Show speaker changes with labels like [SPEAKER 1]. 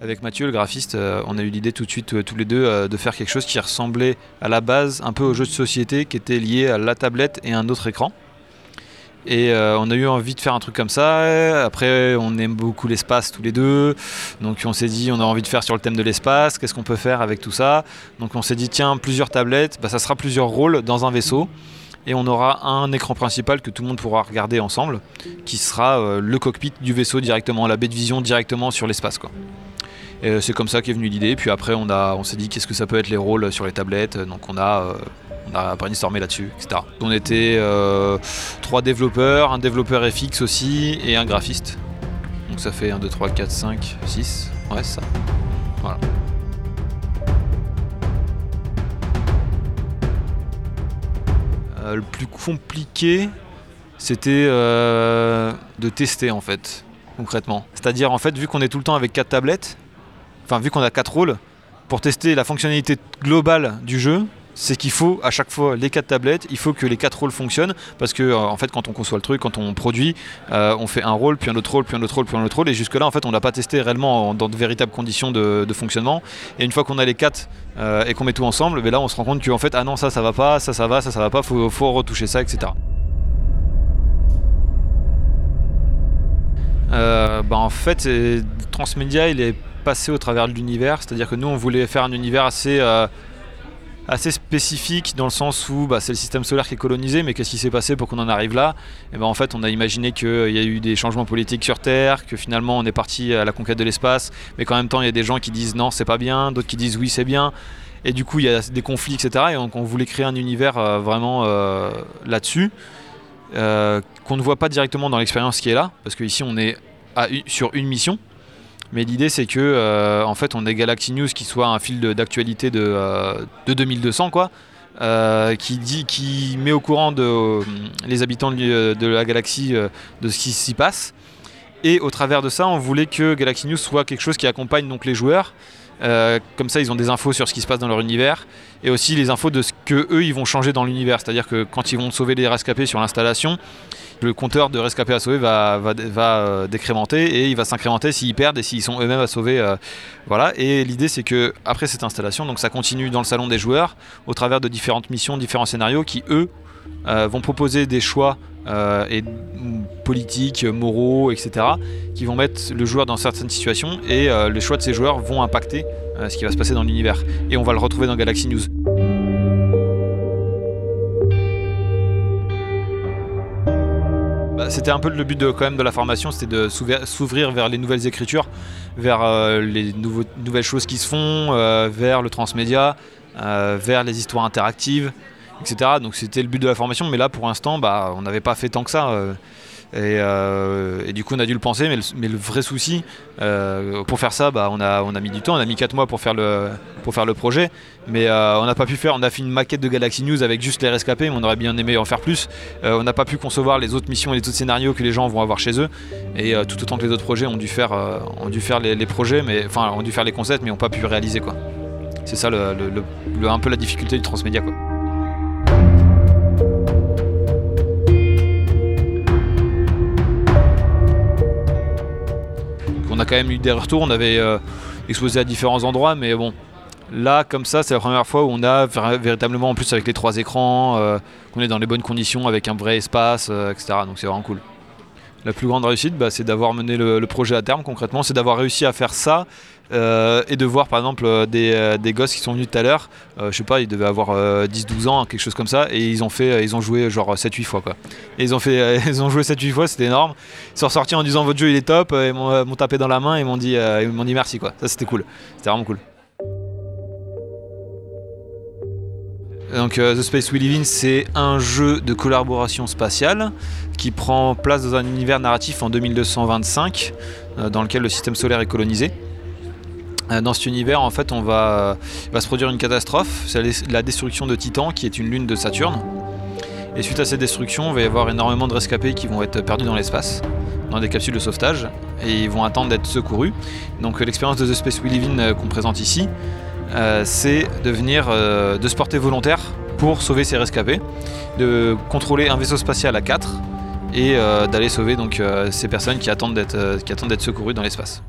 [SPEAKER 1] Avec Mathieu, le graphiste, euh, on a eu l'idée tout de suite, euh, tous les deux, euh, de faire quelque chose qui ressemblait à la base un peu au jeu de société qui était lié à la tablette et un autre écran. Et on a eu envie de faire un truc comme ça. Après, on aime beaucoup l'espace tous les deux. Donc on s'est dit, on a envie de faire sur le thème de l'espace. Qu'est-ce qu'on peut faire avec tout ça? Donc on s'est dit, tiens, plusieurs tablettes, bah, ça sera plusieurs rôles dans un vaisseau. Et on aura un écran principal que tout le monde pourra regarder ensemble, qui sera le cockpit du vaisseau directement, la baie de vision directement sur l'espace. quoi. Et euh, c'est comme ça qu'est venue l'idée. Puis après, on, a, on s'est dit qu'est-ce que ça peut être les rôles sur les tablettes? Donc on a, euh, on a brainstormé là-dessus, etc. On était euh, trois développeurs, un développeur FX aussi et un graphiste. Donc ça fait 1, 2, 3, 4, 5, 6. Ouais, ça. Voilà. le plus compliqué, c'était de tester en fait, concrètement. C'est-à-dire en fait, vu qu'on est tout le temps avec quatre tablettes, enfin vu qu'on a quatre rôles, pour tester la fonctionnalité globale du jeu, c'est qu'il faut à chaque fois les quatre tablettes, il faut que les quatre rôles fonctionnent parce que euh, en fait quand on conçoit le truc, quand on produit, euh, on fait un rôle, puis un autre rôle, puis un autre rôle, puis un autre rôle, et jusque là en fait on n'a pas testé réellement dans de véritables conditions de, fonctionnement. Et une fois qu'on a les quatre euh, et qu'on met tout ensemble, mais là on se rend compte que en fait ah non ça ça va pas, ça ça va, ça ça va pas, faut, faut retoucher ça, etc. bah en fait Transmedia il est passer au travers de l'univers. C'est-à-dire que nous, on voulait faire un univers assez, euh, assez spécifique dans le sens où bah, c'est le système solaire qui est colonisé, mais qu'est-ce qui s'est passé pour qu'on en arrive là? Et ben En fait, on a imaginé qu'il y a eu des changements politiques sur Terre, que finalement on est parti à la conquête de l'espace, mais qu'en même temps, il y a des gens qui disent non, c'est pas bien, d'autres qui disent oui, c'est bien. Et du coup, il y a des conflits, etc. Et donc, on voulait créer un univers euh, vraiment euh, là-dessus, qu'on ne voit pas directement dans l'expérience qui est là, parce qu'ici, on est sur une mission. Mais l'idée c'est que euh, en fait on est Galaxy News qui soit un fil d'actualité de, de, 2200 euh, quoi. Euh, qui, dit, qui met au courant les habitants de, la galaxie de ce qui s'y passe. Et au travers de ça, on voulait que Galaxy News soit quelque chose qui accompagne donc les joueurs. comme ça, ils ont des infos sur ce qui se passe dans leur univers et aussi les infos de ce que eux ils vont changer dans l'univers. C'est-à-dire que quand ils vont sauver les rescapés sur l'installation, le compteur de rescapés à sauver va, va, euh, décrémenter et il va s'incrémenter s'ils perdent et s'ils sont eux-mêmes à sauver. Euh, voilà. Et l'idée c'est que après cette installation, donc ça continue dans le salon des joueurs au travers de différentes missions, différents scénarios qui eux euh, vont proposer des choix et politiques, moraux, etc., qui vont mettre le joueur dans certaines situations et les choix de ces joueurs vont impacter ce qui va se passer dans l'univers. Et on va le retrouver dans Galaxy News. C'était un peu le but de, quand de la formation, c'était de s'ouvrir vers les nouvelles écritures, vers euh, les nouvelles choses qui se font, euh, vers le transmédia, euh, vers les histoires interactives, Donc c'était le but de la formation, mais là pour l'instant, bah, on n'avait pas fait tant que ça. Euh, et, du coup, on a dû le penser, mais le, vrai souci, euh, pour faire ça, bah, on, a, mis du temps, on a mis 4 mois pour faire le, projet, mais euh, on n'a pas pu faire, on a fait une maquette de Galaxy News avec juste les rescapés, mais on aurait bien aimé en faire plus. on n'a pas pu concevoir les autres missions et les autres scénarios que les gens vont avoir chez eux, et tout autant que les autres projets ont dû faire, faire les, projets, mais enfin, ont dû faire les concepts, mais n'ont pas pu réaliser quoi. C'est ça un peu la difficulté du transmédia. Quand même eu des retours, on avait euh, exposé à différents endroits, mais bon, là, comme ça, c'est la première fois où on a véritablement, en plus avec les trois écrans, euh, qu'on est dans les bonnes conditions, avec un vrai espace, euh, etc. Donc c'est vraiment cool. La plus grande réussite, bah, c'est d'avoir mené le, projet à terme concrètement, c'est d'avoir réussi à faire ça euh, et de voir par exemple euh, euh, des, gosses qui sont venus tout à l'heure, je sais pas, ils devaient avoir 10-12 ans, quelque chose comme ça, et ils ont fait, ils ont joué genre 7-8 fois quoi. Et ils ont fait, ils ont joué 7-8 fois, c'était énorme. Ils sont ressortis en disant votre jeu il est top, ils m'ont tapé dans la main et m'ont dit, ils m'ont dit merci quoi. Ça c'était cool, c'était vraiment cool. Donc The Space We Live In, c'est un jeu de collaboration spatiale qui prend place dans un univers narratif en 2225 dans lequel le système solaire est colonisé. Euh, dans cet univers, en fait, on va, va se produire une catastrophe, c'est la destruction de Titan, qui est une lune de Saturne. Et suite à cette destruction, il va y avoir énormément de rescapés qui vont être perdus dans l'espace, dans des capsules de sauvetage, et ils vont attendre d'être secourus. Donc l'expérience de The Space We Live In euh, qu'on présente ici, euh, c'est de venir, de se porter volontaire pour sauver ces rescapés, de contrôler un vaisseau spatial à 4 et d'aller sauver donc ces personnes qui attendent d'être secourues dans l'espace.